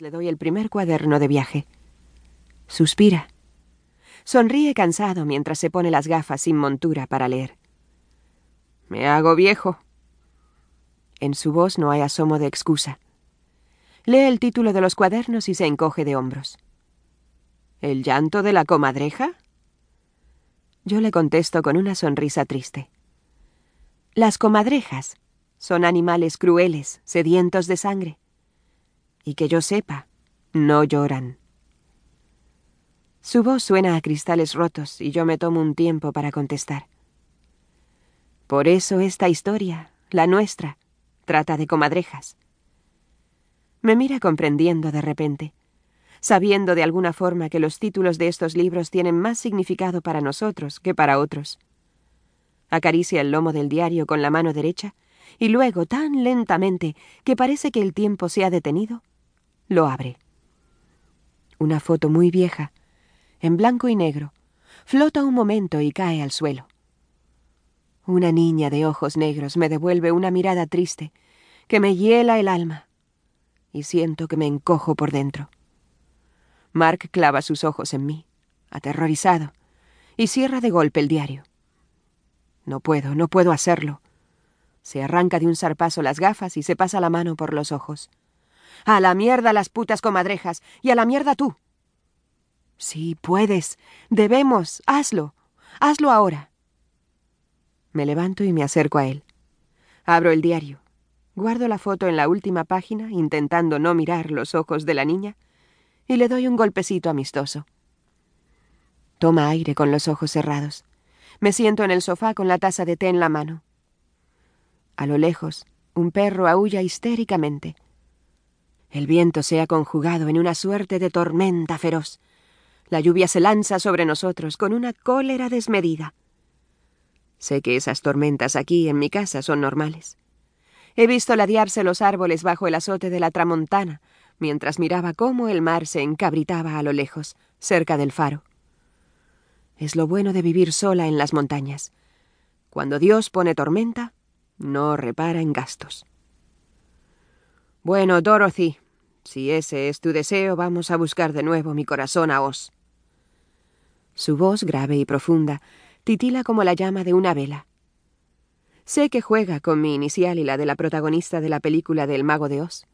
Le doy el primer cuaderno de viaje. Suspira. Sonríe cansado mientras se pone las gafas sin montura para leer. Me hago viejo. En su voz no hay asomo de excusa. Lee el título de los cuadernos y se encoge de hombros. ¿El llanto de la comadreja? Yo le contesto con una sonrisa triste. Las comadrejas son animales crueles, sedientos de sangre y que yo sepa, no lloran. Su voz suena a cristales rotos y yo me tomo un tiempo para contestar. Por eso esta historia, la nuestra, trata de comadrejas. Me mira comprendiendo de repente, sabiendo de alguna forma que los títulos de estos libros tienen más significado para nosotros que para otros. Acaricia el lomo del diario con la mano derecha y luego, tan lentamente que parece que el tiempo se ha detenido, lo abre. Una foto muy vieja, en blanco y negro, flota un momento y cae al suelo. Una niña de ojos negros me devuelve una mirada triste que me hiela el alma y siento que me encojo por dentro. Mark clava sus ojos en mí, aterrorizado, y cierra de golpe el diario. No puedo, no puedo hacerlo. Se arranca de un zarpazo las gafas y se pasa la mano por los ojos. A la mierda las putas comadrejas y a la mierda tú. Sí, puedes. Debemos. Hazlo. Hazlo ahora. Me levanto y me acerco a él. Abro el diario. Guardo la foto en la última página, intentando no mirar los ojos de la niña, y le doy un golpecito amistoso. Toma aire con los ojos cerrados. Me siento en el sofá con la taza de té en la mano. A lo lejos, un perro aúlla histéricamente. El viento se ha conjugado en una suerte de tormenta feroz. La lluvia se lanza sobre nosotros con una cólera desmedida. Sé que esas tormentas aquí en mi casa son normales. He visto ladearse los árboles bajo el azote de la tramontana, mientras miraba cómo el mar se encabritaba a lo lejos, cerca del faro. Es lo bueno de vivir sola en las montañas. Cuando Dios pone tormenta, no repara en gastos. Bueno, Dorothy, si ese es tu deseo, vamos a buscar de nuevo mi corazón a Os. Su voz, grave y profunda, titila como la llama de una vela. Sé que juega con mi inicial y la de la protagonista de la película del Mago de Oz.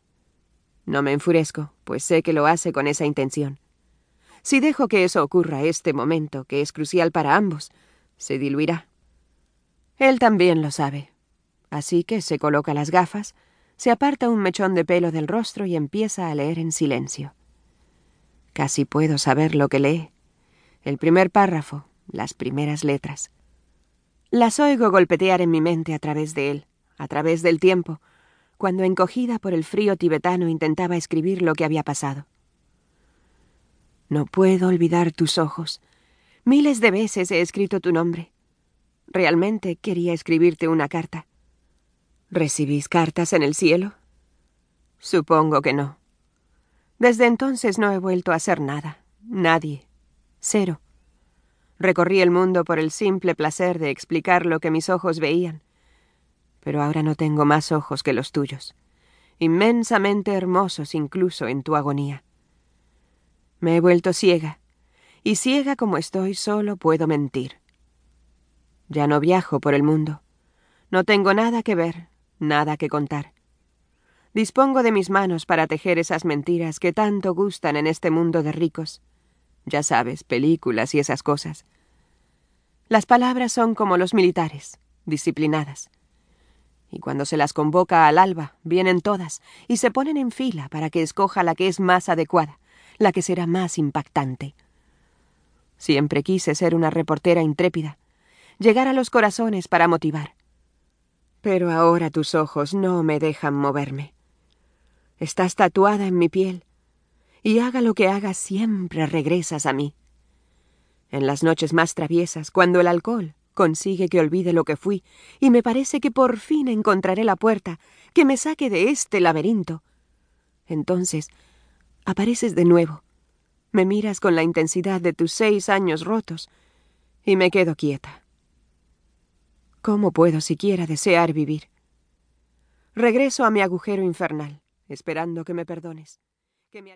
No me enfurezco, pues sé que lo hace con esa intención. Si dejo que eso ocurra este momento, que es crucial para ambos, se diluirá. Él también lo sabe. Así que se coloca las gafas, se aparta un mechón de pelo del rostro y empieza a leer en silencio. Casi puedo saber lo que lee. El primer párrafo, las primeras letras. Las oigo golpetear en mi mente a través de él, a través del tiempo, cuando encogida por el frío tibetano intentaba escribir lo que había pasado. No puedo olvidar tus ojos. Miles de veces he escrito tu nombre. Realmente quería escribirte una carta. ¿Recibís cartas en el cielo? Supongo que no. Desde entonces no he vuelto a hacer nada. Nadie. Cero. Recorrí el mundo por el simple placer de explicar lo que mis ojos veían. Pero ahora no tengo más ojos que los tuyos, inmensamente hermosos incluso en tu agonía. Me he vuelto ciega, y ciega como estoy solo puedo mentir. Ya no viajo por el mundo. No tengo nada que ver, nada que contar. Dispongo de mis manos para tejer esas mentiras que tanto gustan en este mundo de ricos. Ya sabes, películas y esas cosas. Las palabras son como los militares, disciplinadas. Y cuando se las convoca al alba, vienen todas y se ponen en fila para que escoja la que es más adecuada, la que será más impactante. Siempre quise ser una reportera intrépida, llegar a los corazones para motivar, pero ahora tus ojos no me dejan moverme. Estás tatuada en mi piel, y haga lo que haga siempre regresas a mí. En las noches más traviesas, cuando el alcohol consigue que olvide lo que fui, y me parece que por fin encontraré la puerta que me saque de este laberinto, entonces apareces de nuevo, me miras con la intensidad de tus seis años rotos, y me quedo quieta. ¿Cómo puedo siquiera desear vivir? Regreso a mi agujero infernal, esperando que me perdones. que me